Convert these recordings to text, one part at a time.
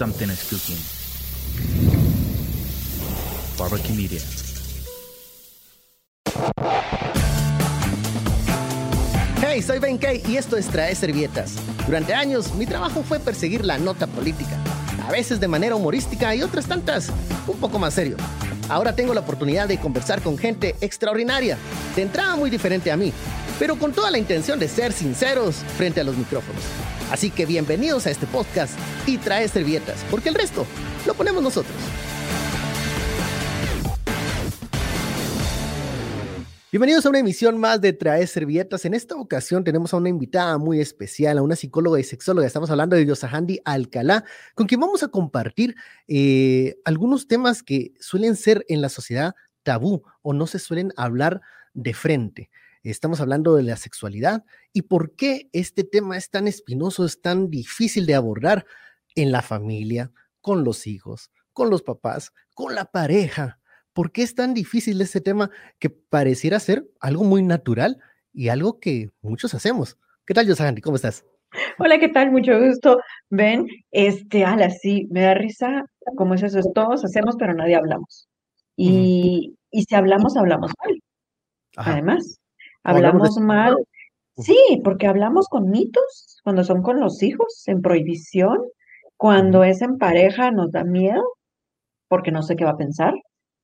something is cooking. Barbecue Media. Hey, soy Ben Kay y esto es Trae Servietas. Durante años, mi trabajo fue perseguir la nota política, a veces de manera humorística y otras tantas un poco más serio. Ahora tengo la oportunidad de conversar con gente extraordinaria, de entrada muy diferente a mí, pero con toda la intención de ser sinceros frente a los micrófonos. Así que bienvenidos a este podcast y trae servietas, porque el resto lo ponemos nosotros. Bienvenidos a una emisión más de Trae Servietas. En esta ocasión tenemos a una invitada muy especial, a una psicóloga y sexóloga. Estamos hablando de Yosahandi Alcalá, con quien vamos a compartir eh, algunos temas que suelen ser en la sociedad tabú o no se suelen hablar de frente. Estamos hablando de la sexualidad y por qué este tema es tan espinoso, es tan difícil de abordar en la familia, con los hijos, con los papás, con la pareja. ¿Por qué es tan difícil este tema que pareciera ser algo muy natural y algo que muchos hacemos? ¿Qué tal, Yosahandi? ¿Cómo estás? Hola, ¿qué tal? Mucho gusto. Ven, este, ala, sí, me da risa, como es eso, todos hacemos, pero nadie hablamos. Y, y si hablamos, hablamos mal. Ajá. Además, Hablamos de- mal. Sí, porque hablamos con mitos, cuando son con los hijos, en prohibición, cuando es en pareja nos da miedo, porque no sé qué va a pensar.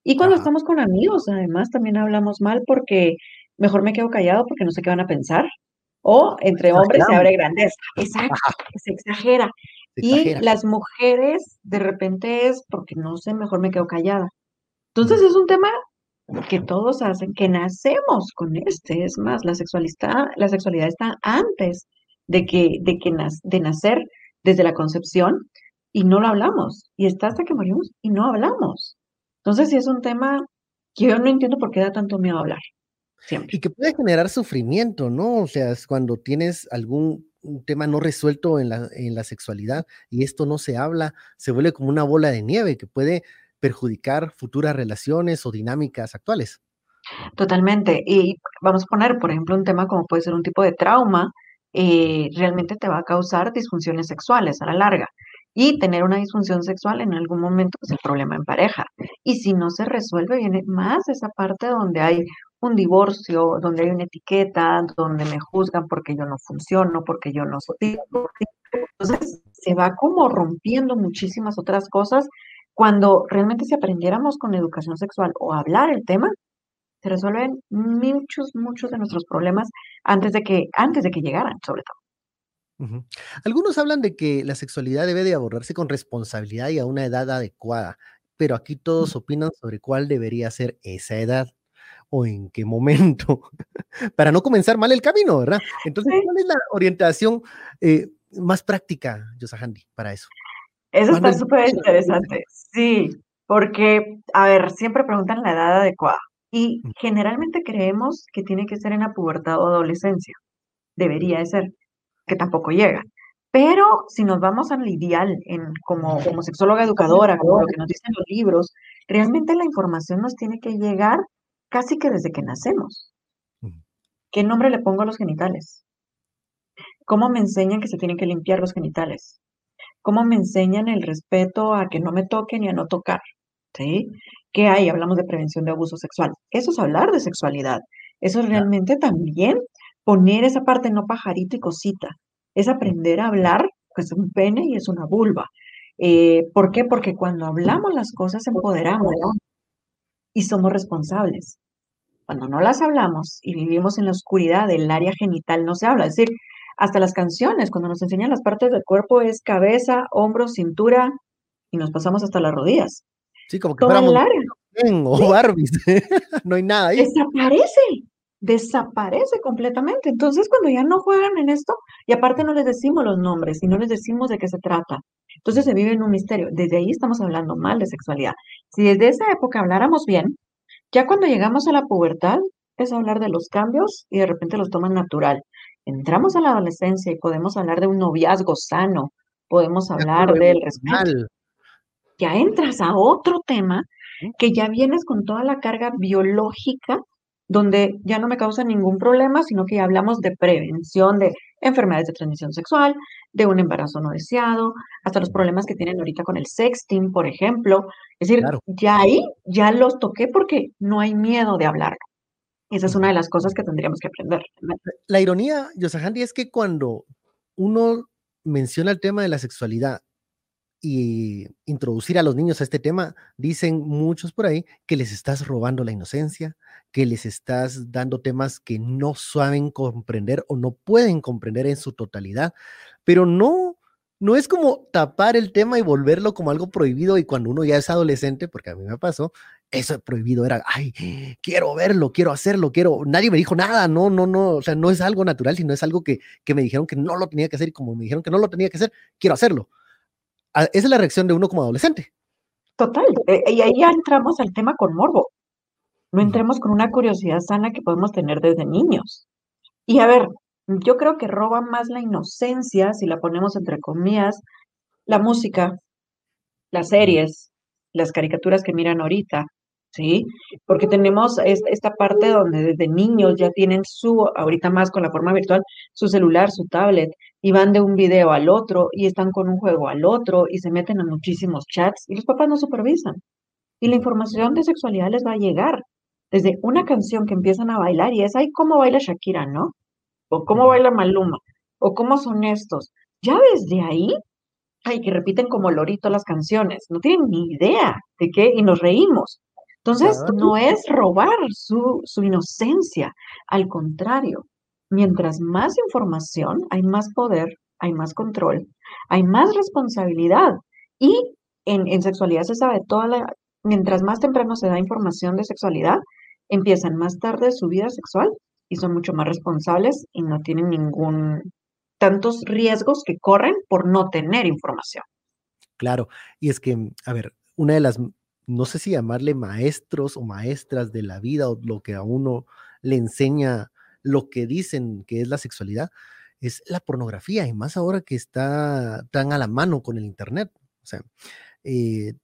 Y cuando Ajá. estamos con amigos, además, también hablamos mal porque mejor me quedo callado porque no sé qué van a pensar. O entre hombres se abre grandeza. Exacto, se exagera. Se Y las mujeres, de repente es porque no sé, mejor me quedo callada. Entonces es un tema que todos hacen, que nacemos con este. Es más, la sexualidad, la sexualidad está antes de que, de que nas- de nacer, desde la concepción, y no lo hablamos. Y está hasta que morimos y no hablamos. Entonces sí es un tema que yo no entiendo por qué da tanto miedo hablar. Siempre. Y que puede generar sufrimiento, ¿no? O sea, es cuando tienes algún tema no resuelto en la, en la sexualidad y esto no se habla, se vuelve como una bola de nieve que puede perjudicar futuras relaciones o dinámicas actuales. Totalmente. Y vamos a poner, por ejemplo, un tema como puede ser un tipo de trauma, eh, realmente te va a causar disfunciones sexuales a la larga. Y tener una disfunción sexual en algún momento es el problema en pareja. Y si no se resuelve, viene más esa parte donde hay un divorcio, donde hay una etiqueta, donde me juzgan porque yo no funciono, porque yo no soy. Entonces se va como rompiendo muchísimas otras cosas cuando realmente si aprendiéramos con educación sexual o hablar el tema, se resuelven muchos, muchos de nuestros problemas antes de que, antes de que llegaran, sobre todo. Algunos hablan de que la sexualidad debe de abordarse con responsabilidad y a una edad adecuada, pero aquí todos opinan sobre cuál debería ser esa edad o en qué momento, para no comenzar mal el camino, ¿verdad? Entonces. ¿cuál es la orientación eh, más práctica, Yosahandi, para eso? Eso ¿Cuándo está es súper interesante. Sí, porque, a ver, siempre preguntan la edad adecuada y Mm. generalmente creemos que tiene que ser en la pubertad o adolescencia. Debería de ser, que tampoco llega. Pero si nos vamos al ideal en, como, como sexóloga educadora, como lo que nos dicen los libros, realmente la información nos tiene que llegar casi que desde que nacemos. Ujú. ¿Qué nombre le pongo a los genitales? ¿Cómo me enseñan que se tienen que limpiar los genitales? ¿Cómo me enseñan el respeto a que no me toquen y a no tocar? ¿Sí? ¿Qué hay? Hablamos de prevención de abuso sexual. Eso es hablar de sexualidad. Eso es realmente también poner esa parte no pajarito y cosita. Es aprender a hablar que es un pene y es una vulva. Eh, ¿por qué? Porque cuando hablamos las cosas empoderamos y somos responsables. Cuando no las hablamos y vivimos en la oscuridad del área genital, no se habla. Es decir, hasta las canciones, cuando nos enseñan las partes del cuerpo, es cabeza, hombro, cintura y nos pasamos hasta las rodillas. Sí, como que Toda fuéramos el área Ken o Barbies, no hay nada ahí. desaparece, desaparece completamente. Entonces, cuando ya no juegan en esto, y aparte no les decimos los nombres y no les decimos de qué se trata, entonces se vive en un misterio. Desde ahí estamos hablando mal de sexualidad. Si desde esa época habláramos bien, ya cuando llegamos a la pubertad, es hablar de los cambios y de repente los toman natural. Entramos a la adolescencia y podemos hablar de un noviazgo sano, podemos De hablar del respeto. Ya entras a otro tema que ya vienes con toda la carga biológica, donde ya no me causa ningún problema, sino que ya hablamos de prevención, de enfermedades de transmisión sexual, de un embarazo no deseado, hasta los problemas que tienen ahorita con el sexting, por ejemplo. Es decir, ya ahí, ya los toqué porque no hay miedo de hablarlo. Esa es una de las cosas que tendríamos que aprender. La ironía, Yosahandi, es que cuando uno menciona el tema de la sexualidad y introducir a los niños a este tema, dicen muchos por ahí que les estás robando la inocencia, que les estás dando temas que no saben comprender o no pueden comprender en su totalidad, pero no, no es como tapar el tema y volverlo como algo prohibido y cuando uno ya es adolescente, porque a mí me pasó, eso prohibido era, ay, quiero verlo, quiero hacerlo, quiero, nadie me dijo nada, no, no, no, o sea, no es algo natural, sino es algo que, que me dijeron que no lo tenía que hacer y como me dijeron que no lo tenía que hacer, quiero hacerlo esa es la reacción de uno como adolescente. Total, eh, y ahí ya entramos al tema con morbo. No entremos con una curiosidad sana que podemos tener desde niños. Y a ver, yo creo que roba más la inocencia, si la ponemos entre comillas, la música, las series, las caricaturas que miran ahorita, ¿sí? Porque tenemos esta parte donde desde niños ya tienen su, ahorita más con la forma virtual, su celular, su tablet, y van de un video al otro, y están con un juego al otro, y se meten a muchísimos chats, y los papás no supervisan. Y la información de sexualidad les va a llegar desde una canción que empiezan a bailar, y es, ay, cómo baila Shakira, ¿no? O cómo baila Maluma, o cómo son estos. Ya desde ahí ay, que repiten como lorito las canciones, no tienen ni idea de qué y nos reímos. Entonces, no es robar su, su inocencia, al contrario, mientras más información, hay más poder, hay más control, hay más responsabilidad. Y en, en sexualidad se sabe, toda la, mientras más temprano se da información de sexualidad, empiezan más tarde su vida sexual y son mucho más responsables y no tienen ningún tantos riesgos que corren por no tener información. Claro, y es que, a ver, una de las no sé si llamarle maestros o maestras de la vida o lo que a uno le enseña lo que dicen que es la sexualidad, es la pornografía, y más ahora que está tan a la mano con el Internet. O sea, eh,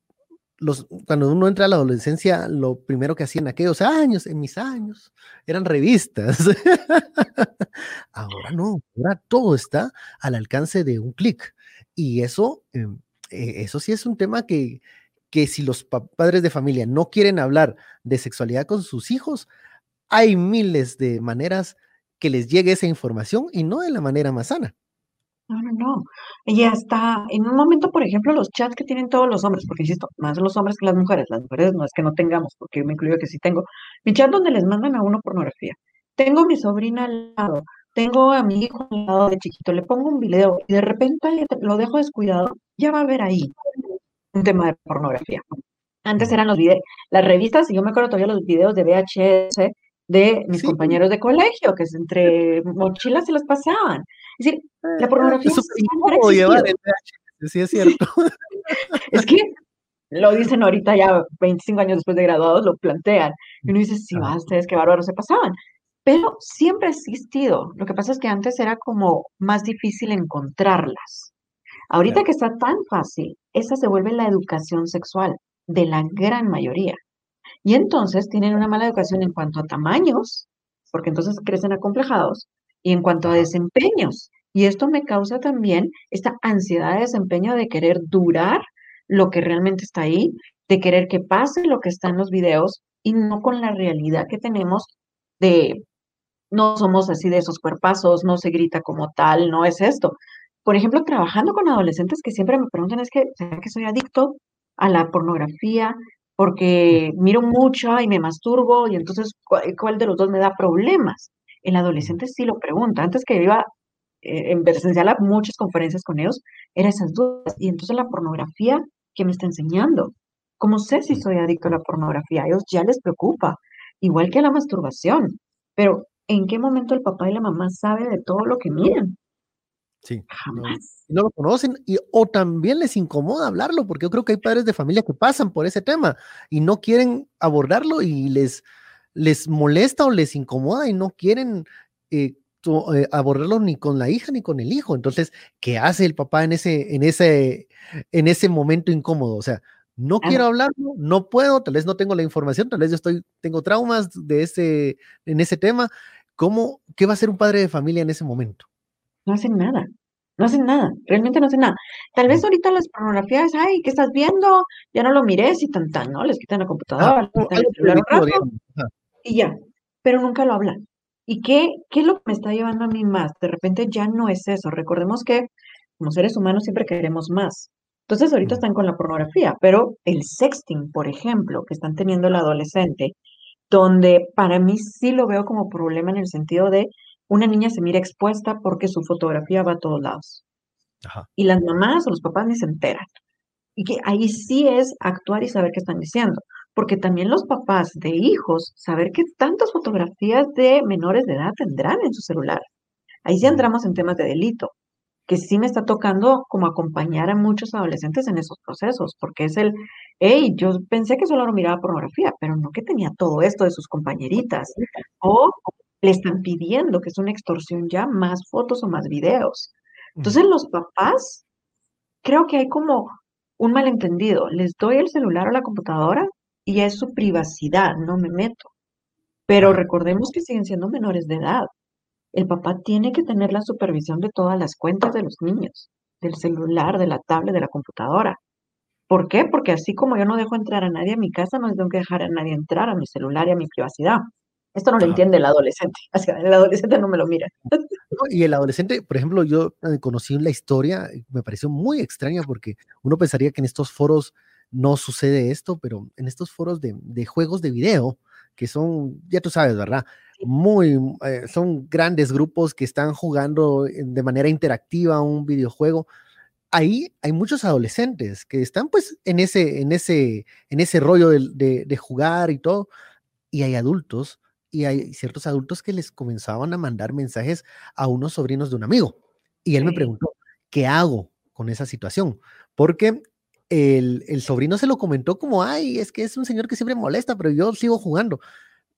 cuando uno entra a la adolescencia, lo primero que hacían aquellos años, en mis años, eran revistas. ahora no, ahora todo está al alcance de un clic. Y eso, em, eh, eso sí es un tema que, que si los padres de familia no quieren hablar de sexualidad con sus hijos, hay miles de maneras que les llegue esa información y no de la manera más sana. No, no, no. Y hasta en un momento, por ejemplo, los chats que tienen todos los hombres, porque insisto, más los hombres que las mujeres, las mujeres no es que no tengamos, porque yo me incluyo que sí tengo, mi chat donde les mandan a uno pornografía. Tengo a mi sobrina al lado, tengo a mi hijo al lado de chiquito, le pongo un video y de repente lo dejo descuidado, ya va a ver ahí un tema de pornografía. Antes eran los videos, las revistas, y yo me acuerdo todavía los videos de VHS de mis compañeros de colegio, que entre mochilas se las pasaban. Es decir, la pornografía es siempre Sí, es cierto. es que lo dicen ahorita ya 25 años después de graduados, lo plantean. Y uno dice, sí, va, ustedes qué bárbaros se pasaban. Pero siempre ha existido. Lo que pasa es que antes era como más difícil encontrarlas. Ahorita que está tan fácil, esa se vuelve la educación sexual de la gran mayoría. Y entonces tienen una mala educación en cuanto a tamaños, porque entonces crecen acomplejados, y en cuanto a desempeños. Y esto me causa también esta ansiedad de desempeño de querer durar lo que realmente está ahí, de querer que pase lo que está en los videos y no con la realidad que tenemos de no somos así de esos cuerpazos, no se grita como tal, no es esto por ejemplo, trabajando con adolescentes que siempre me preguntan, es que, ¿será que soy adicto a la pornografía? Porque miro mucho y me masturbo y entonces, ¿cuál, de los dos me da problemas? El adolescente sí lo pregunta. Antes que iba eh, en presencial a muchas conferencias con ellos, eran esas dudas. Y entonces la pornografía, ¿qué me está enseñando? ¿Cómo sé si soy adicto a la pornografía? A ellos ya les preocupa, igual que a la masturbación. Pero, ¿en qué momento el papá y la mamá saben de todo lo que miran? Sí. No, lo conocen y, o también les incomoda hablarlo, porque yo creo que hay padres de familia que pasan por ese tema y no quieren abordarlo y les, les molesta o les incomoda y no quieren eh, eh, abordarlo ni con la hija ni con el hijo. Entonces, ¿qué hace el papá en ese, en ese, en ese momento incómodo? O sea, no quiero hablarlo, no puedo, tal vez no tengo la información, tal vez yo estoy, tengo traumas de ese, en ese tema. ¿Cómo, qué va a hacer un padre de familia en ese momento? No hacen nada, no hacen nada, realmente no hacen nada. Tal vez ahorita las pornografías, ay, ¿qué estás viendo? Ya no lo mires y tan tan, ¿no? Les quitan la computadora, les quitan el celular un rato y ya, pero nunca lo hablan. ¿Y qué, qué es lo que me está llevando a mí más? De repente ya no es eso. Recordemos que como seres humanos siempre queremos más. Entonces ahorita están con la pornografía, pero el sexting, por ejemplo, que están teniendo el adolescente, donde para mí sí lo veo como problema en el sentido de una niña se mira expuesta porque su fotografía va a todos lados. Y las mamás o los papás ni se enteran. Y que ahí sí es actuar y saber qué están diciendo. Porque también los papás de hijos, saber qué tantas fotografías de menores de edad tendrán en su celular. Ahí sí entramos en temas de delito que sí me está tocando como acompañar a muchos adolescentes en esos procesos, porque es el, hey, yo pensé que solo miraba pornografía, pero no que tenía todo esto de sus compañeritas. O le están pidiendo, que es una extorsión ya, más fotos o más videos. Entonces los papás, creo que hay como un malentendido. Les doy el celular o la computadora y es su privacidad, no me meto. Pero recordemos que siguen siendo menores de edad el papá tiene que tener la supervisión de todas las cuentas de los niños, del celular, de la tablet, de la computadora. ¿Por qué? Porque así como yo no dejo entrar a nadie a mi casa, no tengo que dejar a nadie entrar a mi celular y a mi privacidad. Esto no lo entiende el adolescente. Así que el adolescente no me lo mira. y el adolescente, por ejemplo, yo eh, conocí la historia, me pareció muy extraña porque uno pensaría que en estos foros no sucede esto, pero en estos foros de, de juegos de video, que son, ya tú sabes, ¿verdad? muy, eh, son grandes grupos que están jugando de manera interactiva un videojuego. Ahí hay muchos adolescentes que están pues en ese, en ese, en ese rollo de, de, jugar y todo. Y hay adultos y hay ciertos adultos que les comenzaban a mandar mensajes a unos sobrinos de un amigo. Y él me preguntó, ¿qué hago con esa situación? Porque el, el, sobrino se lo comentó como, ay, es que es un señor que siempre molesta, pero yo sigo jugando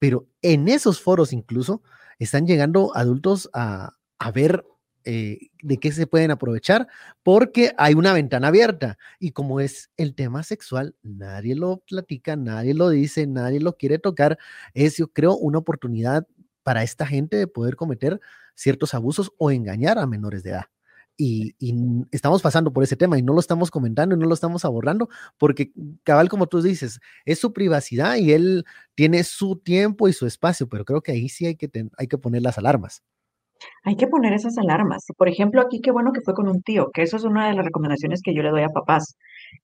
pero en esos foros incluso están llegando adultos a, ver eh, de qué se pueden aprovechar, porque hay una ventana abierta. Y como es el tema sexual, nadie lo platica, nadie lo dice, nadie lo quiere tocar. Es, yo creo, una oportunidad para esta gente de poder cometer ciertos abusos o engañar a menores de edad y, estamos pasando por ese tema y no lo estamos comentando y no lo estamos abordando porque cabal como tú dices es su privacidad y él tiene su tiempo y su espacio pero creo que ahí sí hay que hay que poner las alarmas hay que poner esas alarmas por ejemplo aquí qué bueno que fue con un tío que eso es una de las recomendaciones que yo le doy a papás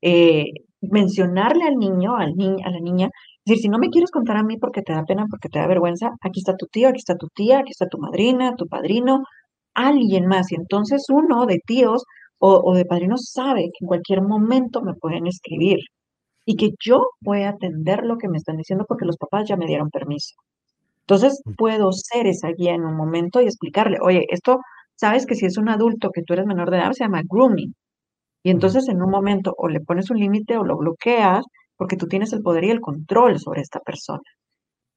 eh, mencionarle al niño al niño a la niña es decir, si no me quieres contar a mí porque te da pena, porque te da vergüenza, aquí está tu tío, aquí está tu tía, aquí está tu madrina, tu padrino, alguien más. Y entonces uno de tíos o, de padrinos sabe que en cualquier momento me pueden escribir y que yo voy a atender lo que me están diciendo porque los papás ya me dieron permiso. Entonces puedo ser esa guía en un momento y explicarle, oye, esto, sabes que si es un adulto que tú eres menor de edad, se llama grooming. Y entonces en un momento o le pones un límite o lo bloqueas porque tú tienes el poder y el control sobre esta persona.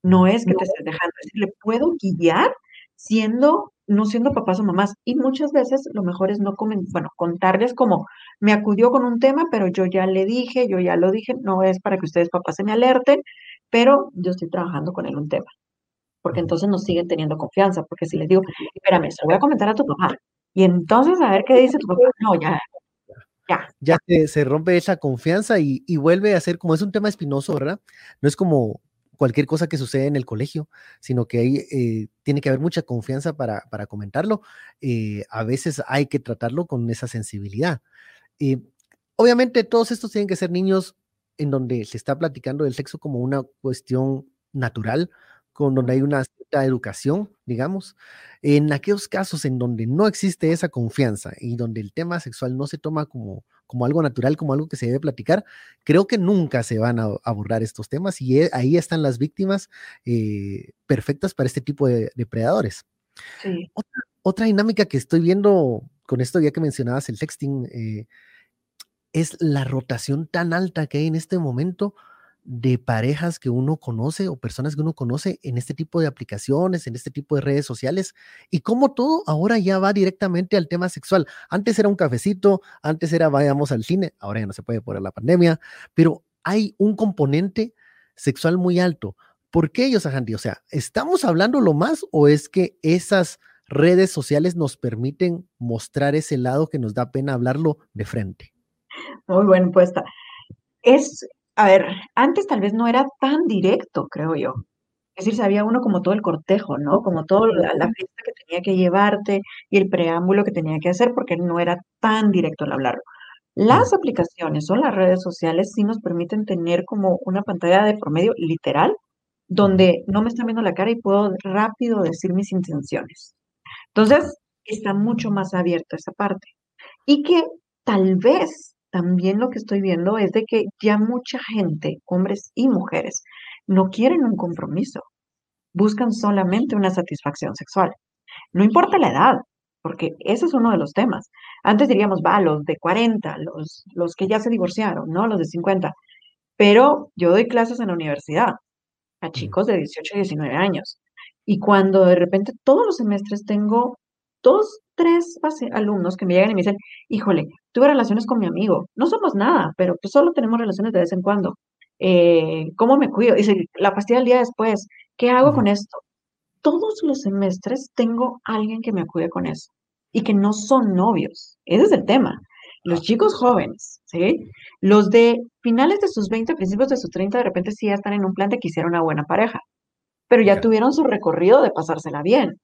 No es que te estés dejando, es le puedo guiar siendo no siendo papás o mamás. Y muchas veces lo mejor es no bueno, contarles como me acudió con un tema, pero yo ya le dije, yo ya lo dije, no es para que ustedes papás se me alerten, pero yo estoy trabajando con él un tema. Porque entonces nos siguen teniendo confianza, porque si les digo, espérame, se lo voy a comentar a tu papá. Y entonces a ver qué dice tu papá. No, ya, ya. Ya se, rompe esa confianza y, y, vuelve a ser como es un tema espinoso, ¿verdad? No es como cualquier cosa que sucede en el colegio, sino que ahí eh, tiene que haber mucha confianza para, para comentarlo. Eh, a veces hay que tratarlo con esa sensibilidad. y obviamente todos estos tienen que ser niños en donde se está platicando del sexo como una cuestión natural, con donde hay una cierta educación, digamos. En aquellos casos en donde no existe esa confianza y donde el tema sexual no se toma como como algo natural, como algo que se debe platicar, creo que nunca se van a abordar estos temas y eh, ahí están las víctimas eh, perfectas para este tipo de depredadores. Otra, dinámica que estoy viendo con esto, ya que mencionabas el sexting, eh, es la rotación tan alta que hay en este momento de parejas que uno conoce o personas que uno conoce en este tipo de aplicaciones, en este tipo de redes sociales, y cómo todo ahora ya va directamente al tema sexual. Antes era un cafecito, antes era vayamos al cine, ahora ya no se puede por la pandemia, pero hay un componente sexual muy alto. ¿Por qué, Yosahanti? O sea, ¿estamos hablando lo más o es que esas redes sociales nos permiten mostrar ese lado que nos da pena hablarlo de frente. Muy buena puesta. Es, a ver, antes tal vez no era tan directo, creo yo. Es decir, sabía uno como todo el cortejo, ¿no? Como toda la, la fiesta que tenía que llevarte y el preámbulo que tenía que hacer, porque no era tan directo el hablarlo. Las aplicaciones o las redes sociales sí nos permiten tener como una pantalla de promedio literal, donde no me están viendo la cara y puedo rápido decir mis intenciones. Entonces, está mucho más abierta esa parte. Y que tal vez también lo que estoy viendo es de que ya mucha gente, hombres y mujeres, no quieren un compromiso, buscan solamente una satisfacción sexual. No importa la edad, porque ese es uno de los temas. Antes diríamos, va, los de 40, los, los que ya se divorciaron, ¿no? Los de 50. Pero yo doy clases en la universidad a chicos de 18 y 19 años. Y cuando de repente todos los semestres tengo dos, tres alumnos que me llegan y me dicen, híjole, tuve relaciones con mi amigo, no somos nada, pero pues solo tenemos relaciones de vez en cuando. Eh, ¿Cómo me cuido? Dice, la pastilla el día después, ¿qué hago con esto? Todos los semestres tengo alguien que me acude con eso y que no son novios. Ese es el tema. Los chicos jóvenes, ¿sí? Los de finales de sus 20, principios de sus 30, de repente sí ya están en un plan de que hicieron una buena pareja, pero ya tuvieron su recorrido de pasársela bien.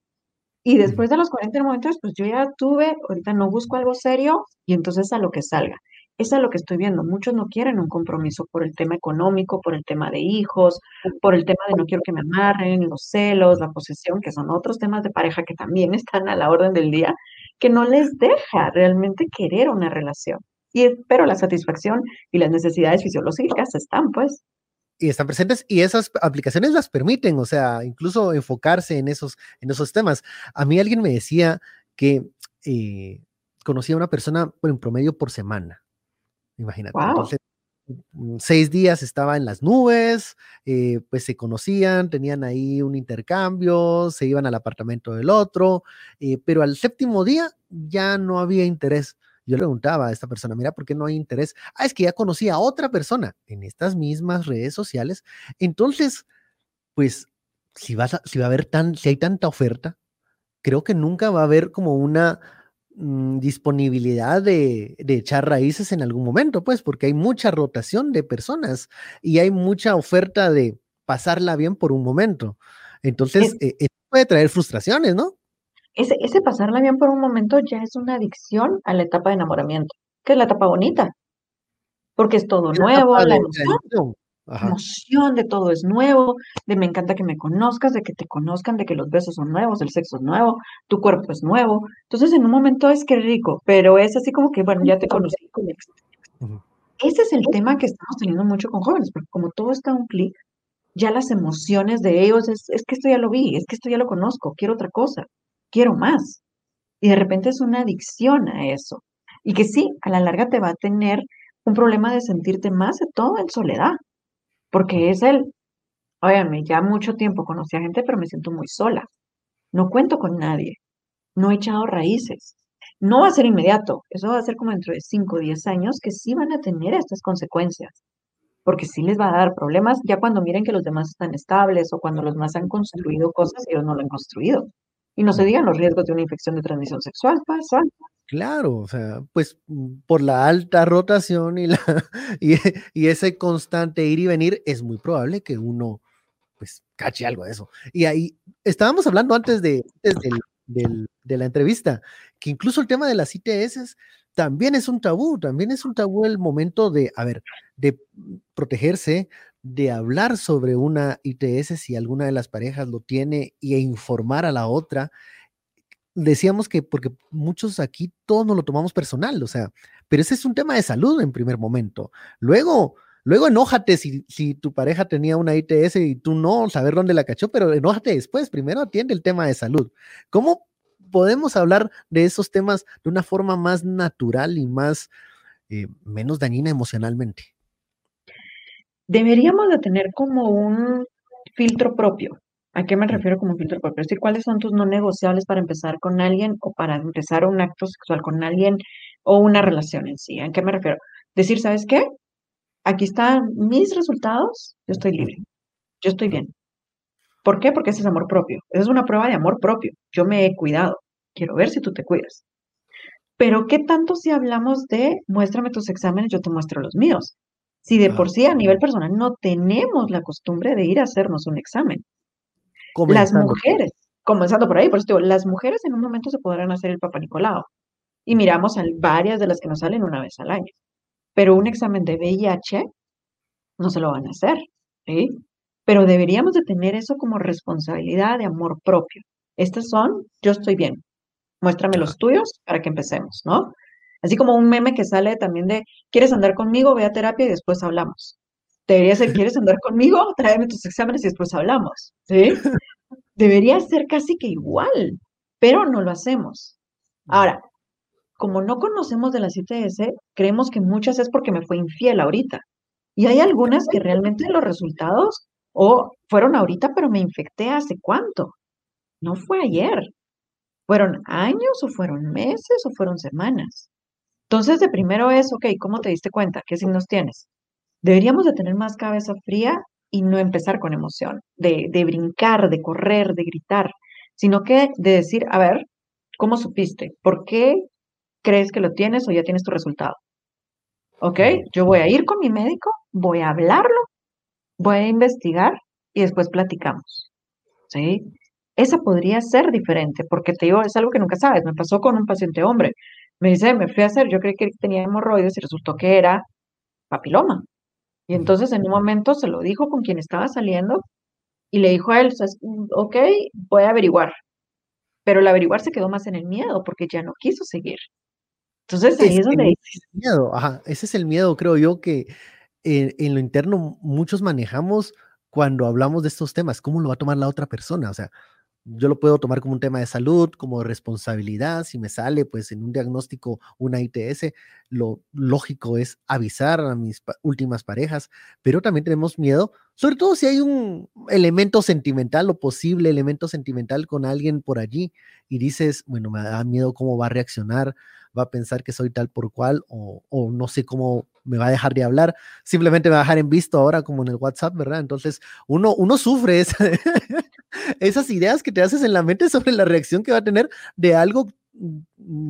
Y después de los 40 momentos, pues yo ya tuve, ahorita no busco algo serio y entonces a lo que salga. Es lo que estoy viendo. Muchos no quieren un compromiso por el tema económico, por el tema de hijos, por el tema de no quiero que me amarren, los celos, la posesión, que son otros temas de pareja que también están a la orden del día, que no les deja realmente querer una relación. Y, pero la satisfacción y las necesidades fisiológicas están, pues y están presentes y esas aplicaciones las permiten, o sea, incluso enfocarse en esos, en esos temas. A mí alguien me decía que eh, conocía a una persona en promedio por semana. Imagínate. Entonces, mm, seis días estaba en las nubes, eh, pues se conocían, tenían ahí un intercambio, se iban al apartamento del otro, eh, pero al séptimo día ya no había interés. Yo le preguntaba a esta persona, mira, ¿por qué no hay interés? Ah, es que ya conocí a otra persona en estas mismas redes sociales. Entonces, pues, si, vas si va a haber tan, si hay tanta oferta, creo que nunca va a haber como una mm, disponibilidad de, echar raíces en algún momento, pues, porque hay mucha rotación de personas y hay mucha oferta de pasarla bien por un momento. Entonces, eh, eso puede traer frustraciones, ¿no? Ese, ese pasarla bien por un momento ya es una adicción a la etapa de enamoramiento, que es la etapa bonita, porque es todo nuevo, la, emoción, emoción de todo es nuevo, de me encanta que me conozcas, de que te conozcan, de que los besos son nuevos, el sexo es nuevo, tu cuerpo es nuevo. Entonces, en un momento es que rico, pero es así como que, bueno, ya te conocí. Ese es el tema que estamos teniendo mucho con jóvenes, porque como todo está a un clic, ya las emociones de ellos es, es que esto ya lo vi, es que esto ya lo conozco, quiero otra cosa quiero más. Y de repente es una adicción a eso. Y que sí, a la larga te va a tener un problema de sentirte más de todo en soledad. Porque es el, óyame, ya mucho tiempo conocí a gente, pero me siento muy sola. No cuento con nadie. No he echado raíces. No va a ser inmediato. Eso va a ser como dentro de 5 o 10 años que sí van a tener estas consecuencias. Porque sí les va a dar problemas ya cuando miren que los demás están estables o cuando los demás han construido cosas y ellos no lo han construido. Y no se digan los riesgos de una infección de transmisión sexual, pues. Claro, o sea, pues por la alta rotación y, la, y, ese constante ir y venir, es muy probable que uno pues cache algo de eso. Y ahí estábamos hablando antes de, de la entrevista, que incluso el tema de las ITS también es un tabú, también es un tabú el momento de, a ver, de protegerse, de hablar sobre una ITS si alguna de las parejas lo tiene e informar a la otra. Decíamos que porque muchos aquí todos nos lo tomamos personal, o sea, pero ese es un tema de salud en primer momento. Luego, luego enójate si, si tu pareja tenía una ITS y tú no, saber dónde la cachó, pero enójate después, primero atiende el tema de salud. ¿Cómo podemos hablar de esos temas de una forma más natural y más, eh, menos dañina emocionalmente? Deberíamos de tener como un filtro propio. ¿A qué me refiero como filtro propio? Es decir, ¿cuáles son tus no negociables para empezar con alguien o para empezar un acto sexual con alguien o una relación en sí? ¿A qué me refiero? Decir, ¿sabes qué? Aquí están mis resultados, yo estoy libre, yo estoy bien. ¿Por qué? Porque ese es amor propio. Esa es una prueba de amor propio. Yo me he cuidado. Quiero ver si tú te cuidas. Pero ¿qué tanto si hablamos de muéstrame tus exámenes, yo te muestro los míos? Si de por sí a nivel personal no tenemos la costumbre de ir a hacernos un examen. Las mujeres, comenzando por ahí, por eso digo, las mujeres en un momento se podrán hacer el Papa Nicolau. Y miramos a varias de las que nos salen una vez al año. Pero un examen de VIH no se lo van a hacer. ¿sí? Pero deberíamos de tener eso como responsabilidad de amor propio. Estos son, yo estoy bien, muéstrame los tuyos para que empecemos, ¿no? Así como un meme que sale también de, ¿quieres andar conmigo? Ve a terapia y después hablamos. Debería ser, ¿quieres andar conmigo? Tráeme tus exámenes y después hablamos, ¿sí? Debería ser casi que igual, pero no lo hacemos. Ahora, como no conocemos de la ITS, creemos que muchas es porque me fue infiel ahorita. Y hay algunas que realmente los resultados o fueron ahorita, pero me infecté hace cuánto. No fue ayer. ¿Fueron años o fueron meses o fueron semanas? Entonces, de primero es, ok, ¿cómo te diste cuenta? ¿Qué signos tienes? Deberíamos de tener más cabeza fría y no empezar con emoción, de, de brincar, de correr, de gritar, sino que de decir, a ver, ¿cómo supiste? ¿Por qué crees que lo tienes o ya tienes tu resultado? Ok, yo voy a ir con mi médico, voy a hablarlo voy a investigar y después platicamos. ¿Sí? Esa podría ser diferente, porque te digo, es algo que nunca sabes. Me pasó con un paciente hombre. Me dice, me fui a hacer, yo creí que tenía hemorroides y resultó que era papiloma. Y entonces en un momento se lo dijo con quien estaba saliendo y le dijo a él, ok, voy a averiguar. Pero el averiguar se quedó más en el miedo porque ya no quiso seguir. Entonces ahí es, donde... miedo, ajá, ese es el miedo, creo yo, que en, lo interno muchos manejamos cuando hablamos de estos temas, cómo lo va a tomar la otra persona. O sea, yo lo puedo tomar como un tema de salud, como responsabilidad. Si me sale, pues en un diagnóstico, una ITS, lo lógico es avisar a mis últimas parejas, pero también tenemos miedo, sobre todo si hay un elemento sentimental o posible elemento sentimental con alguien por allí y dices, bueno, me da miedo cómo va a reaccionar, va a pensar que soy tal por cual o, o no sé cómo me va a dejar de hablar, simplemente me va a dejar en visto ahora como en el WhatsApp, ¿verdad? Entonces uno, uno sufre esas ideas que te haces en la mente sobre la reacción que va a tener de algo mm,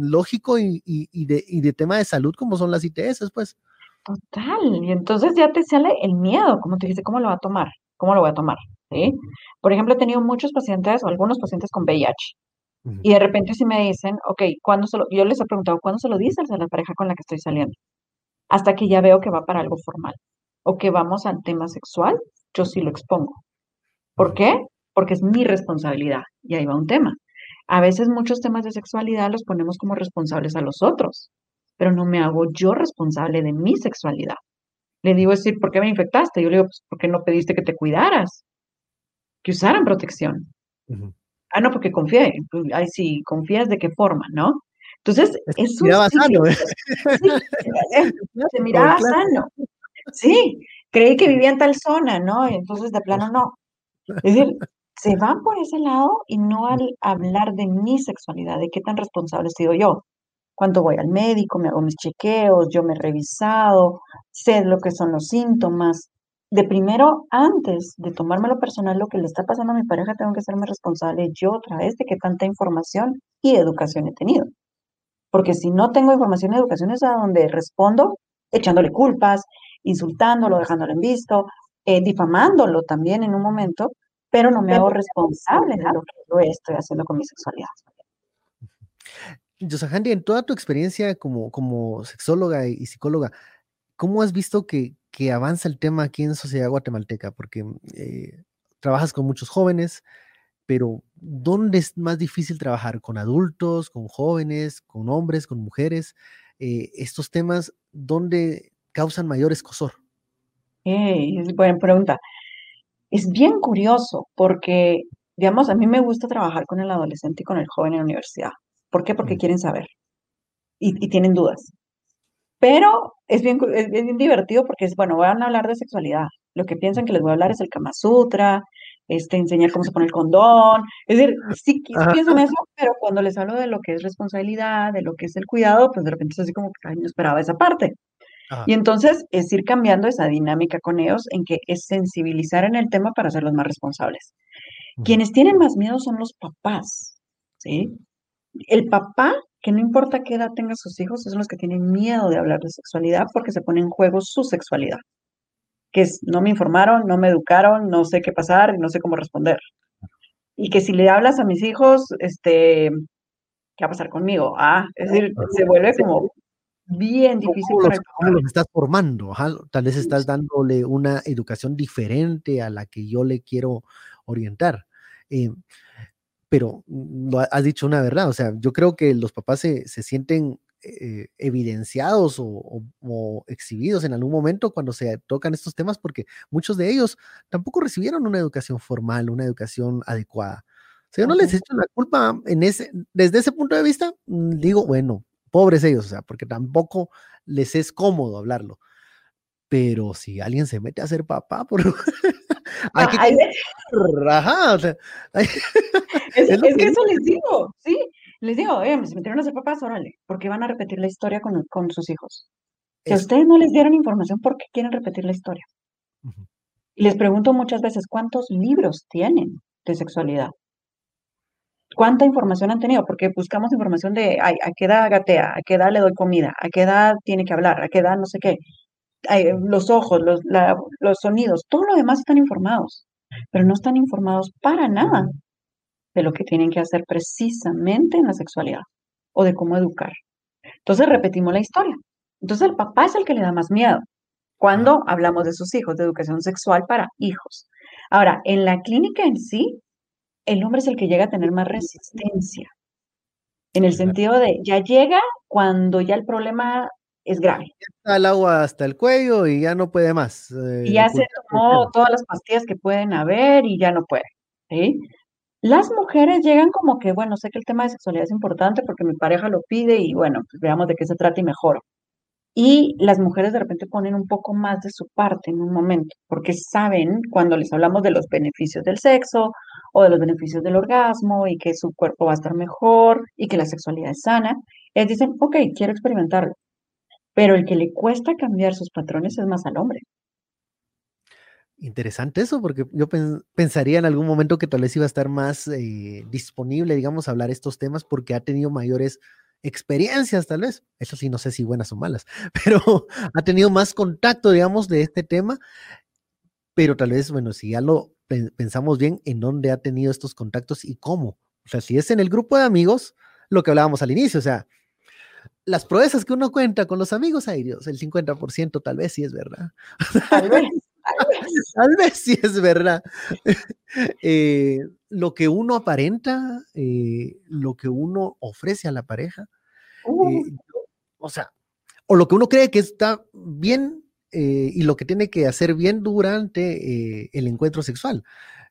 lógico y, y, de, y de tema de salud como son las ITS, pues. Total, y entonces ya te sale el miedo, como te dice, ¿cómo lo va a tomar? ¿Cómo lo voy a tomar? ¿Sí? Por ejemplo, he tenido muchos pacientes o algunos pacientes con VIH y de repente si me dicen, ok, ¿cuándo se lo, yo les he preguntado, ¿cuándo se lo dices a la pareja con la que estoy saliendo? Hasta que ya veo que va para algo formal o que vamos al tema sexual, yo sí lo expongo. ¿Por qué? Porque es mi responsabilidad y ahí va un tema. A veces muchos temas de sexualidad los ponemos como responsables a los otros, pero no me hago yo responsable de mi sexualidad. Le digo, decir, ¿por qué me infectaste? Yo le digo, pues, ¿por qué no pediste que te cuidaras? Que usaran protección. Ah, no, porque confié. Ay, sí, confías de qué forma, ¿no? Entonces, es se miraba sano. ¿eh? se miraba sano. Sí, creí que vivía en tal zona, ¿no? Y entonces de plano no. Es decir, se van por ese lado y no al hablar de mi sexualidad, de qué tan responsable he sido yo. Cuando voy al médico, me hago mis chequeos, yo me he revisado, sé lo que son los síntomas. De primero, antes de tomármelo personal, lo que le está pasando a mi pareja, tengo que serme responsable yo otra vez de qué tanta información y educación he tenido. Porque si no tengo información y educación es a donde respondo echándole culpas, insultándolo, dejándolo en visto, eh, difamándolo también en un momento, pero no me hago responsable de lo que yo estoy haciendo con mi sexualidad. Yosahandi, en toda tu experiencia como, como sexóloga y psicóloga, ¿cómo has visto que, que avanza el tema aquí en Sociedad Guatemalteca? Porque eh, trabajas con muchos jóvenes, pero ¿dónde es más difícil trabajar? ¿Con adultos, con jóvenes, con hombres, con mujeres? Eh, estos temas, ¿dónde causan mayor escosor? es buena pregunta. Es bien curioso porque, digamos, a mí me gusta trabajar con el adolescente y con el joven en la universidad. ¿Por qué? Porque quieren saber y, tienen dudas. Pero es bien, es bien divertido porque es, bueno, van a hablar de sexualidad. Lo que piensan que les voy a hablar es el Kama Sutra, este, enseñar cómo se pone el condón. Es decir, sí, pienso en eso, pero cuando les hablo de lo que es responsabilidad, de lo que es el cuidado, pues de repente es así como que no esperaba esa parte. Y entonces es ir cambiando esa dinámica con ellos en que es sensibilizar en el tema para hacerlos más responsables. Quienes tienen más miedo son los papás, ¿sí? El papá, que no importa qué edad tenga sus hijos, son los que tienen miedo de hablar de sexualidad porque se pone en juego su sexualidad, que es, no me informaron, no me educaron, no sé qué pasar y no sé cómo responder. Y que si le hablas a mis hijos, este, ¿qué va a pasar conmigo? Ah, es decir, se vuelve como bien difícil. ¿Cómo los, los estás formando? Ajá, Tal vez estás dándole una educación diferente a la que yo le quiero orientar. Eh, pero mm, has dicho una verdad, o sea, yo creo que los papás se, se sienten eh, evidenciados o, o- o exhibidos en algún momento cuando se tocan estos temas porque muchos de ellos tampoco recibieron una educación formal, una educación adecuada. O sea, yo no les echo la culpa en ese, desde ese punto de vista, mm, digo, bueno, pobres ellos, o sea, porque tampoco les es cómodo hablarlo. Pero si alguien se mete a ser papá, por... hay que Ajá, o sea, hay- Es, que eso les digo, sí. Les digo, oye, se metieron a ser papás, órale, porque van a repetir la historia con, con sus hijos. Si a es- ustedes no les dieron información, ¿por qué quieren repetir la historia? Y les pregunto muchas veces, ¿cuántos libros tienen de sexualidad? ¿Cuánta información han tenido? Porque buscamos información de, ay, ¿a qué edad gatea? ¿A qué edad le doy comida? ¿A qué edad tiene que hablar? ¿A qué edad no sé qué? Ay, los ojos, los, la- los sonidos, todo lo demás están informados, pero no están informados para nada de lo que tienen que hacer precisamente en la sexualidad o de cómo educar. Entonces repetimos la historia. Entonces el papá es el que le da más miedo cuando hablamos de sus hijos, de educación sexual para hijos. Ahora, en la clínica en sí, el hombre es el que llega a tener más resistencia, en el sentido de ya llega cuando ya el problema es grave. está el agua hasta el cuello y ya no puede más. eh, Y ya se tomó todas las pastillas que pueden haber y ya no puede. ¿sí? Las mujeres llegan como que, bueno, sé que el tema de sexualidad es importante porque mi pareja lo pide y bueno, pues veamos de qué se trata y mejoro. Y las mujeres de repente ponen un poco más de su parte en un momento, porque saben cuando les hablamos de los beneficios del sexo o de los beneficios del orgasmo y que su cuerpo va a estar mejor y que la sexualidad es sana, ellas dicen, ok, quiero experimentarlo. Pero el que le cuesta cambiar sus patrones es más al hombre. Interesante eso, porque yo pen- pensaría en algún momento que tal vez iba a estar más eh, disponible, digamos, a hablar estos temas porque ha tenido mayores experiencias, tal vez. Eso sí, no sé si buenas o malas, pero ha tenido más contacto, digamos, de este tema. Pero tal vez, bueno, si ya lo pen- pensamos bien, en dónde ha tenido estos contactos y cómo. O sea, si es en el grupo de amigos, lo que hablábamos al inicio, o sea, las proezas que uno cuenta con los amigos, ay Dios, el 50% tal vez sí es verdad. Tal vez, tal vez. Sí es verdad. Eh, lo que uno aparenta, eh, lo que uno ofrece a la pareja, Uh, eh, o sea, o lo que uno cree que está bien y lo que tiene que hacer bien durante el encuentro sexual.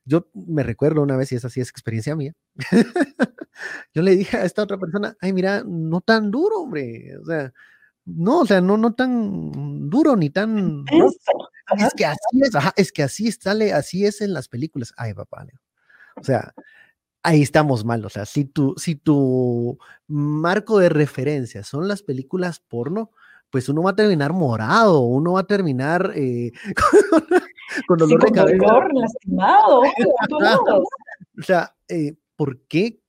Yo me recuerdo una vez, y esa sí es experiencia mía, yo le dije a esta otra persona, ay, mira, no tan duro, hombre, o sea, no, o sea, no, no tan duro ni tan... Es que así es, ajá, es que así sale, así es en las películas. Ay, papá. digo. O sea, ahí estamos mal. O sea, si tu, si tu marco de referencia son las películas porno, pues uno va a terminar morado, uno va a terminar eh, con, Sí, dolor de con cabeza. dolor, lastimado. O sea, eh, ¿por qué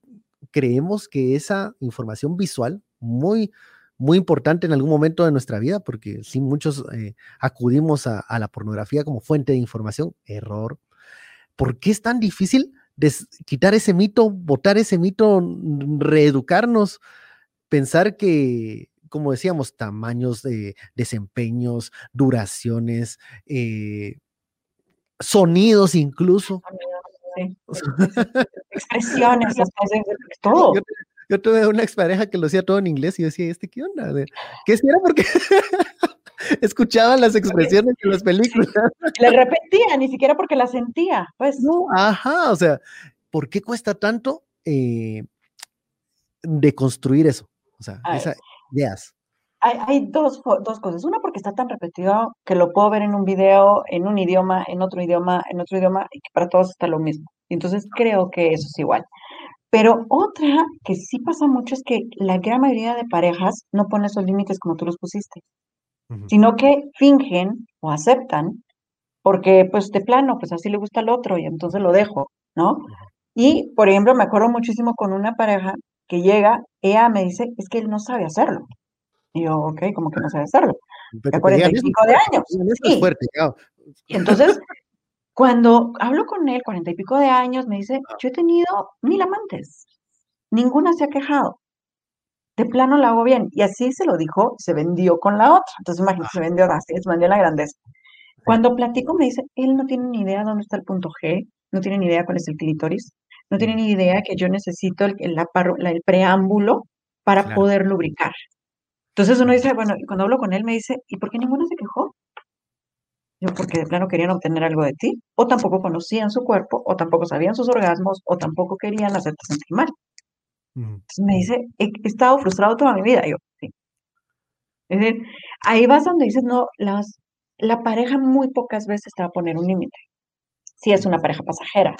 creemos que esa información visual, muy, muy importante en algún momento de nuestra vida, porque sí, muchos eh, acudimos a, a la pornografía como fuente de información, error. ¿Por qué es tan difícil des- quitar ese mito, botar ese mito, reeducarnos, pensar que, como decíamos, tamaños de desempeños, duraciones, eh, sonidos incluso? Sí. Expresiones, todo. Yo, yo tuve una expareja que lo hacía todo en inglés y yo decía, ¿este qué onda? De- ¿Qué si era? Porque escuchaba las expresiones de las películas. Le repetía, ni siquiera porque la sentía, pues. No, ajá, o sea, ¿por qué cuesta tanto eh, deconstruir eso? O sea, esas ideas. Hay, hay dos, dos cosas. Una, porque está tan repetido que lo puedo ver en un video, en un idioma, en otro idioma, en otro idioma, y que para todos está lo mismo. Entonces creo que eso es igual. Pero otra que sí pasa mucho es que la gran mayoría de parejas no pone esos límites como tú los pusiste, sino que fingen o aceptan porque pues de plano, pues así le gusta al otro y entonces lo dejo. ¿no? Y, por ejemplo, me acuerdo muchísimo con una pareja que llega, ella me dice, es que él no sabe hacerlo. Y yo, ok, como que no sabe hacerlo. De 45 de años. Sí. Fuerte, entonces, cuando hablo con él, cuarenta y pico de años, me dice, yo he tenido mil amantes, ninguna se ha quejado. De plano la hago bien. Y así se lo dijo, se vendió con la otra. Entonces, imagínate, se vendió así, se vendió la grandeza. Cuando platico, me dice, él no tiene ni idea dónde está el punto G, no tiene ni idea cuál es el clítoris, no tiene ni idea que yo necesito el, el, el preámbulo para poder lubricar. Entonces uno dice, bueno, y cuando hablo con él me dice, ¿y por qué ninguno se quejó? Yo, porque de plano querían obtener algo de ti, o tampoco conocían su cuerpo, o tampoco sabían sus orgasmos, o tampoco querían hacerte sentir mal. Entonces me dice, he, estado frustrado toda mi vida. Yo, sí. Es decir, ahí vas donde dices, no, las, la pareja muy pocas veces te va a poner un límite. Si es una pareja pasajera.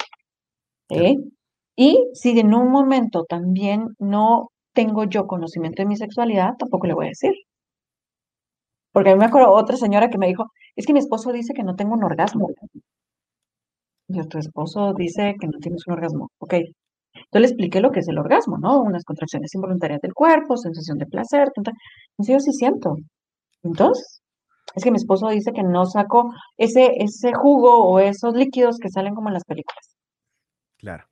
Y si en un momento también no tengo yo conocimiento de mi sexualidad, tampoco le voy a decir. Porque a mí me acuerdo otra señora que me dijo, es que mi esposo dice que no tengo un orgasmo. Yo, tu esposo dice que no tienes un orgasmo. Ok. Entonces le expliqué lo que es el orgasmo, ¿no? Unas contracciones involuntarias del cuerpo, sensación de placer. Tanta... yo sí siento. Entonces, es que mi esposo dice que no saco ese, ese jugo o esos líquidos que salen como en las películas. Claro.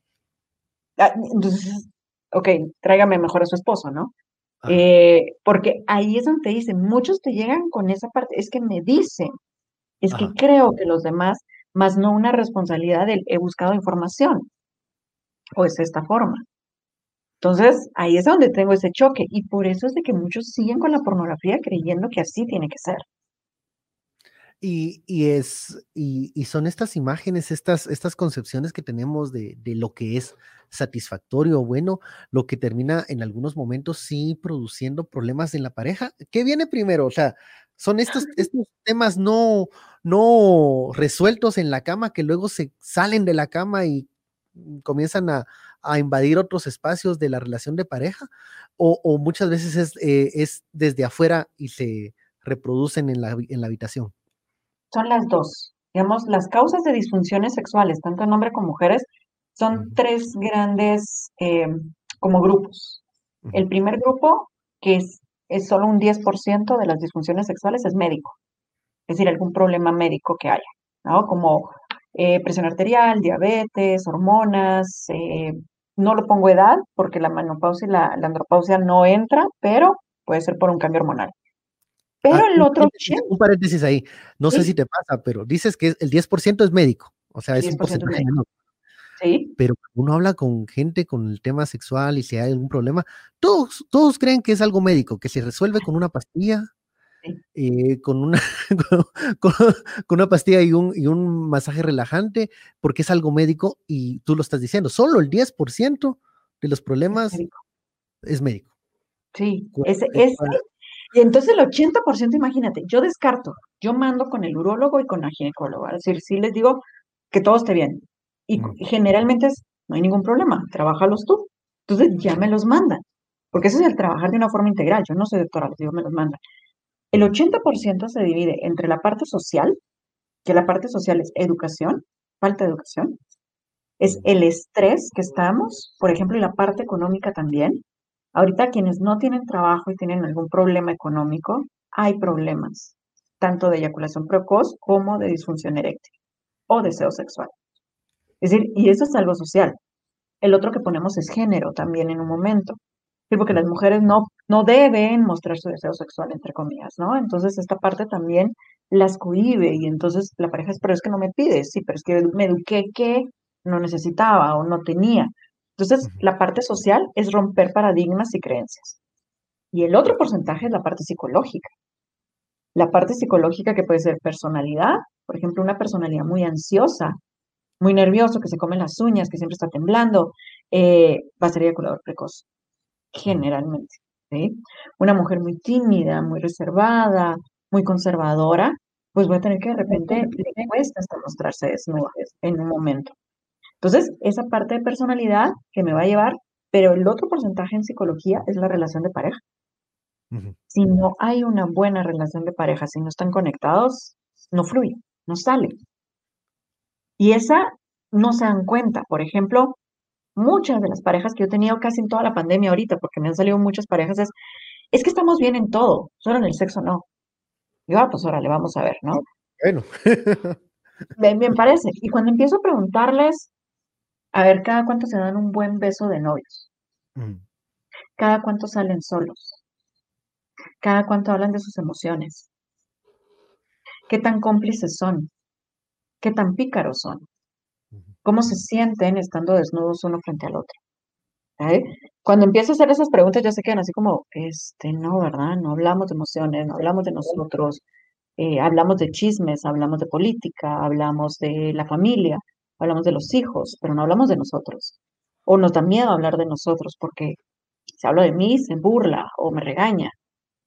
Ah, entonces, ok, tráigame mejor a su esposo, ¿no? Eh, porque ahí es donde te dicen, muchos te llegan con esa parte, es que me dicen, es que creo que los demás, más no una responsabilidad del he buscado información, o es esta forma. Entonces, ahí es donde tengo ese choque, y por eso es de que muchos siguen con la pornografía creyendo que así tiene que ser. Y, es, y, son estas imágenes, estas, estas concepciones que tenemos de, lo que es satisfactorio o bueno, lo que termina en algunos momentos sí produciendo problemas en la pareja. ¿Qué viene primero? O sea, son estos, estos temas no, no resueltos en la cama que luego se salen de la cama y comienzan a, invadir otros espacios de la relación de pareja, o, muchas veces es, eh, es desde afuera y se reproducen en la, en la habitación son las dos. Digamos, las causas de disfunciones sexuales, tanto en hombres como mujeres, son tres grandes eh, como grupos. El primer grupo, que es, es solo un 10% de las disfunciones sexuales, es médico. Es decir, algún problema médico que haya, ¿no? Como eh, presión arterial, diabetes, hormonas. Eh, no lo pongo edad porque la menopausia y la, la andropausia no entra, pero puede ser por un cambio hormonal. Pero ah, el otro Un paréntesis ahí. No sé si te pasa, pero dices que el 10% es médico. O sea, es un porcentaje menor. Sí. Pero uno habla con gente con el tema sexual y si hay algún problema, todos, todos creen que es algo médico, que se resuelve con una pastilla, eh, con, una, con, una pastilla y un, y un masaje relajante, porque es algo médico y tú lo estás diciendo. Solo el 10% de los problemas es médico. Sí, ese, ese, y entonces el 80%, imagínate, yo descarto, yo mando con el urólogo y con la ginecóloga, es decir, sí les digo que todo esté bien. Y generalmente es, no hay ningún problema, trabájalos tú. Entonces ya me los mandan, porque ese es el trabajar de una forma integral. Yo no soy doctora, les digo, me los mandan. El 80% se divide entre la parte social, que la parte social es educación, falta de educación, es el estrés que estamos, por ejemplo, y la parte económica también, Ahorita quienes no tienen trabajo y tienen algún problema económico, hay problemas, tanto de eyaculación precoz como de disfunción eréctil o deseo sexual. Es decir, y eso es algo social. El otro que ponemos es género también en un momento. Porque las mujeres no, no deben mostrar su deseo sexual, entre comillas, ¿no? Entonces esta parte también las cohibe y entonces la pareja es, pero es que no me pides, sí, pero es que me eduqué que no necesitaba o no tenía. Entonces, la parte social es romper paradigmas y creencias. Y el otro porcentaje es la parte psicológica. La parte psicológica que puede ser personalidad, por ejemplo, una personalidad muy ansiosa, muy nervioso, que se come las uñas, que siempre está temblando, eh, va a ser eyaculador precoz, generalmente. Una mujer muy tímida, muy reservada, muy conservadora, pues va a tener que de repente le cuesta hasta mostrarse desnuda en un momento. Entonces, esa parte de personalidad que me va a llevar, pero el otro porcentaje en psicología es la relación de pareja. Si no hay una buena relación de pareja, si no están conectados, no fluye, no sale. Y esa no se dan cuenta. Por ejemplo, muchas de las parejas que yo he tenido casi en toda la pandemia ahorita, porque me han salido muchas parejas, es, es que estamos bien en todo, solo en el sexo no. Yo, ah, pues órale, vamos a ver, ¿no? Bueno. Bien, bien parece. Y cuando empiezo a preguntarles, a ver, cada cuánto se dan un buen beso de novios, Mm, cada cuánto salen solos, cada cuánto hablan de sus emociones, qué tan cómplices son, qué tan pícaros son. Cómo se sienten estando desnudos uno frente al otro. Cuando empiezo a hacer esas preguntas ya se quedan así como, este, no, ¿verdad? No hablamos de emociones, no hablamos de nosotros, eh, hablamos de chismes, hablamos de política, hablamos de la familia, hablamos de los hijos, pero no hablamos de nosotros. O nos da miedo hablar de nosotros porque si hablo de mí se burla o me regaña.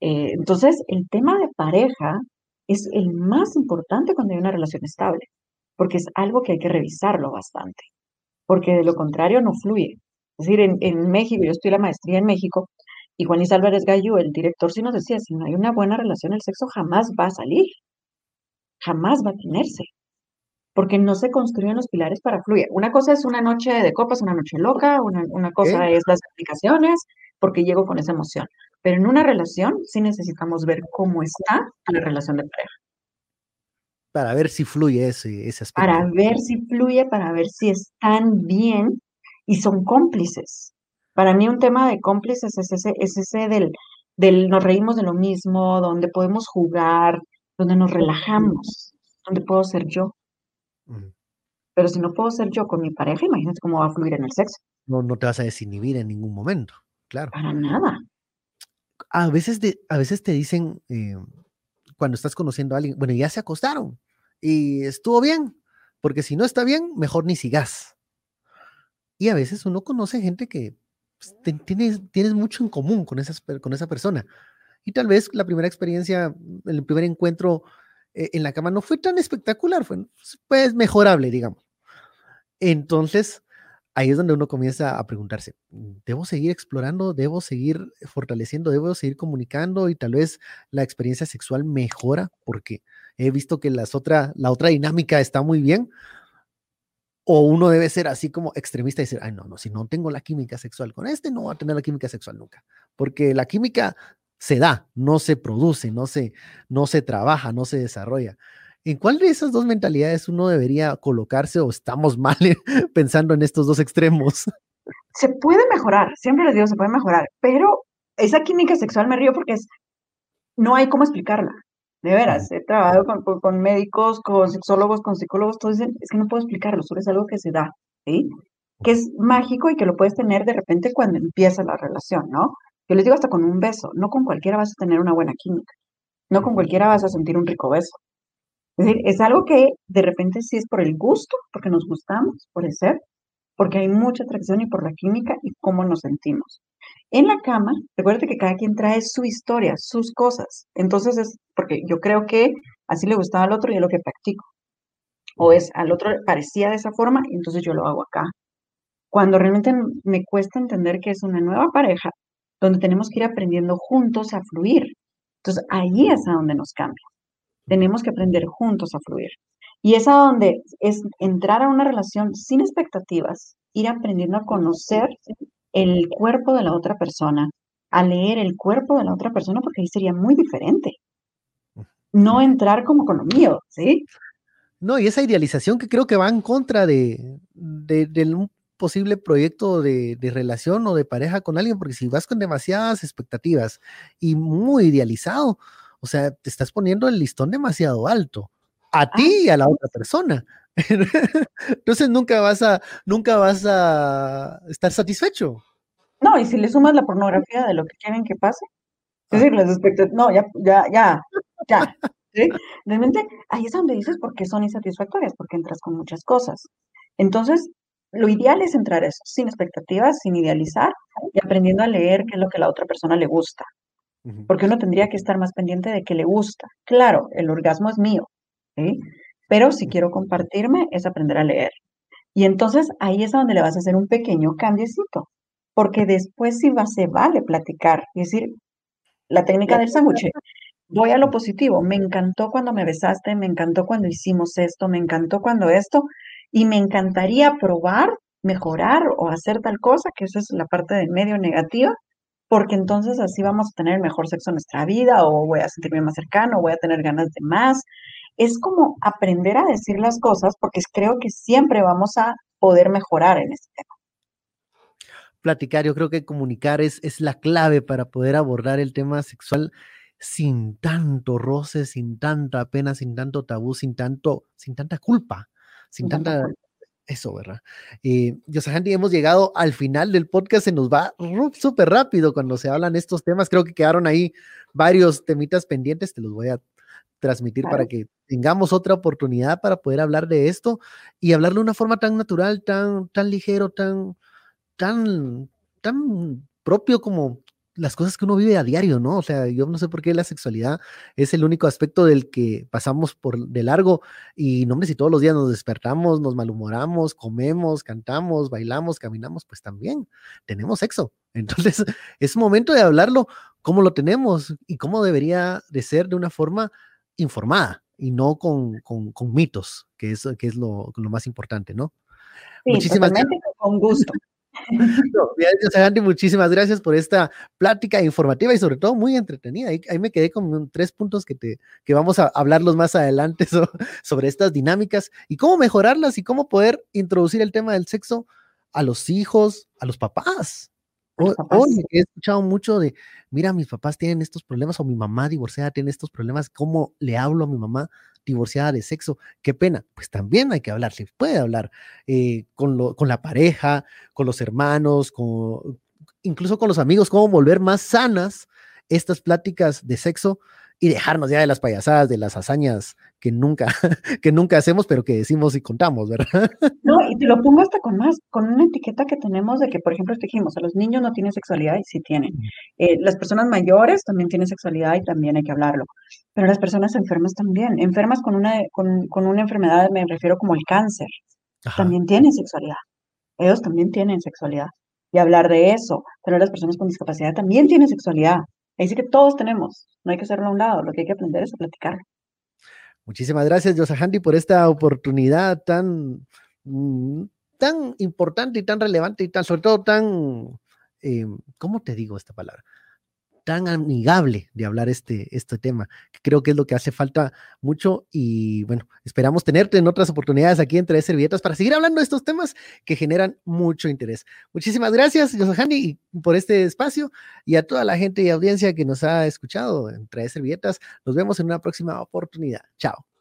Eh, entonces, el tema de pareja es el más importante cuando hay una relación estable, porque es algo que hay que revisarlo bastante, porque de lo contrario no fluye. Es decir, en, en México, yo estoy la maestría en México, y Juan Luis Álvarez Gallo, el director, sí nos decía, si no hay una buena relación, el sexo jamás va a salir, jamás va a tenerse, porque no se construyen los pilares para fluir. Una cosa es una noche de copas, una noche loca, una, una cosa es las aplicaciones, porque llego con esa emoción. Pero en una relación sí necesitamos ver cómo está la relación de pareja. Para ver si fluye ese, ese aspecto. Para ver si fluye, para ver si están bien y son cómplices. Para mí un tema de cómplices es ese, es ese del, del nos reímos de lo mismo, donde podemos jugar, donde nos relajamos, donde puedo ser yo. Pero si no puedo ser yo con mi pareja, imagínate cómo va a fluir en el sexo. No, no te vas a desinhibir en ningún momento, claro. Para nada. A veces, de, a veces te dicen, eh, cuando estás conociendo a alguien, bueno, ya se acostaron y estuvo bien, porque si no está bien, mejor ni sigas. Y a veces uno conoce gente que pues, tienes, tienes mucho en común con, esas, con esa persona. Y tal vez la primera experiencia, el primer encuentro eh, en la cama no fue tan espectacular, fue pues mejorable, digamos. Entonces, ahí es donde uno comienza a preguntarse, ¿debo seguir explorando? ¿Debo seguir fortaleciendo? ¿Debo seguir comunicando? Y tal vez la experiencia sexual mejora porque he visto que las otra, la otra dinámica está muy bien. O uno debe ser así como extremista y decir, ay, no, no, si no tengo la química sexual con este, no voy a tener la química sexual nunca. Porque la química se da, no se produce, no se, no se trabaja, no se desarrolla. ¿En cuál de esas dos mentalidades uno debería colocarse o estamos mal pensando en estos dos extremos? Se puede mejorar, siempre les digo, se puede mejorar, pero esa química sexual me río porque es, no hay cómo explicarla. De veras, he trabajado con, con- con médicos, con sexólogos, con psicólogos, todos dicen, es que no puedo explicarlo, solo es algo que se da, ¿sí? Que es mágico y que lo puedes tener de repente cuando empieza la relación, ¿no? Yo les digo hasta con un beso, no con cualquiera vas a tener una buena química, no con cualquiera vas a sentir un rico beso. Es decir, es algo que de repente sí es por el gusto, porque nos gustamos, por el ser, porque hay mucha atracción y por la química y cómo nos sentimos. En la cama, recuerde que cada quien trae su historia, sus cosas. Entonces es porque yo creo que así le gustaba al otro y es lo que practico. O es al otro parecía de esa forma y entonces yo lo hago acá. Cuando realmente me cuesta entender que es una nueva pareja donde tenemos que ir aprendiendo juntos a fluir. Entonces ahí es a donde nos cambia. Tenemos que aprender juntos a fluir. Y es a donde es entrar a una relación sin expectativas, ir aprendiendo a conocer el cuerpo de la otra persona, a leer el cuerpo de la otra persona, porque ahí sería muy diferente. No entrar como con lo mío, ¿sí? No, y esa idealización que creo que va en contra de, de, de un posible proyecto de, de relación o de pareja con alguien, porque si vas con demasiadas expectativas y muy idealizado, o sea, te estás poniendo el listón demasiado alto a ti y a la otra persona. Entonces nunca vas a, nunca vas a estar satisfecho. No, y si le sumas la pornografía de lo que quieren que pase, es decir, las expectativas, no, ya, ya, ya, ya, ¿sí? Realmente ahí es donde dices por qué son insatisfactorias, porque entras con muchas cosas. Entonces, lo ideal es entrar eso, sin expectativas, sin idealizar y aprendiendo a leer qué es lo que a la otra persona le gusta. Porque uno tendría que estar más pendiente de qué le gusta. Claro, el orgasmo es mío, ¿sí? Pero si quiero compartirme es aprender a leer. Y entonces ahí es a donde le vas a hacer un pequeño cambiecito, porque después sí va, se vale platicar, es decir, la técnica del sándwich. Voy a lo positivo. Me encantó cuando me besaste, me encantó cuando hicimos esto, me encantó cuando esto. y me encantaría probar, mejorar o hacer tal cosa, que esa es la parte de medio negativa, porque entonces así vamos a tener mejor sexo en nuestra vida o voy a sentirme más cercano, o voy a tener ganas de más. Es como aprender a decir las cosas porque creo que siempre vamos a poder mejorar en este tema. Platicar, yo creo que comunicar es, es la clave para poder abordar el tema sexual sin tanto roce, sin tanta pena, sin tanto tabú, sin tanto, sin tanta culpa, sin tanta, eso, ¿verdad? Eh, Yosahandi, hemos llegado al final del podcast, se nos va súper rápido cuando se hablan estos temas. Creo que quedaron ahí varios temitas pendientes, te los voy a transmitir para que tengamos otra oportunidad para poder hablar de esto y hablarlo de una forma tan natural, tan, tan ligero, tan, tan, tan propio como las cosas que uno vive a diario, ¿no? O sea, yo no sé por qué la sexualidad es el único aspecto del que pasamos por de largo y no hombre, si todos los días nos despertamos, nos malhumoramos, comemos, cantamos, bailamos, caminamos, pues también tenemos sexo. Entonces, es momento de hablarlo cómo lo tenemos y cómo debería de ser de una forma informada y no con, con, mitos, que es, que es lo, lo más importante, ¿no? Sí, Muchísimas gracias. Con gusto. Muchísimas gracias por esta plática informativa y sobre todo muy entretenida. Ahí, me quedé con tres puntos que, te, que vamos a hablarlos más adelante sobre estas dinámicas y cómo mejorarlas y cómo poder introducir el tema del sexo a los hijos, a los papás. Hoy he escuchado mucho de, mira, mis papás tienen estos problemas o mi mamá divorciada tiene estos problemas, ¿cómo le hablo a mi mamá divorciada de sexo? Qué pena. Pues también hay que hablar, se puede hablar eh, con, con la pareja, con los hermanos, con, incluso con los amigos, cómo volver más sanas estas pláticas de sexo y dejarnos ya de las payasadas, de las hazañas que nunca, que nunca hacemos, pero que decimos y contamos, ¿verdad? No, y te lo pongo hasta con más, con una etiqueta que tenemos de que, por ejemplo, dijimos, a los niños no tienen sexualidad y sí tienen. Eh, las personas mayores también tienen sexualidad y también hay que hablarlo. Pero las personas enfermas también, enfermas con una, con, con una enfermedad, me refiero como el cáncer, también tienen sexualidad. Ellos también tienen sexualidad. Y hablar de eso, pero las personas con discapacidad también tienen sexualidad. Ahí sí que todos tenemos, no hay que hacerlo a un lado, lo que hay que aprender es a platicar. Muchísimas gracias, Yosahandi, por esta oportunidad tan, mm, tan importante y tan relevante y tan, sobre todo tan, eh, ¿cómo te digo esta palabra? Tan amigable de hablar este, este tema. Creo que es lo que hace falta mucho y bueno, esperamos tenerte en otras oportunidades aquí entre Servietas para seguir hablando de estos temas que generan mucho interés. Muchísimas gracias, José por este espacio y a toda la gente y audiencia que nos ha escuchado entre Servietas. Nos vemos en una próxima oportunidad. Chao.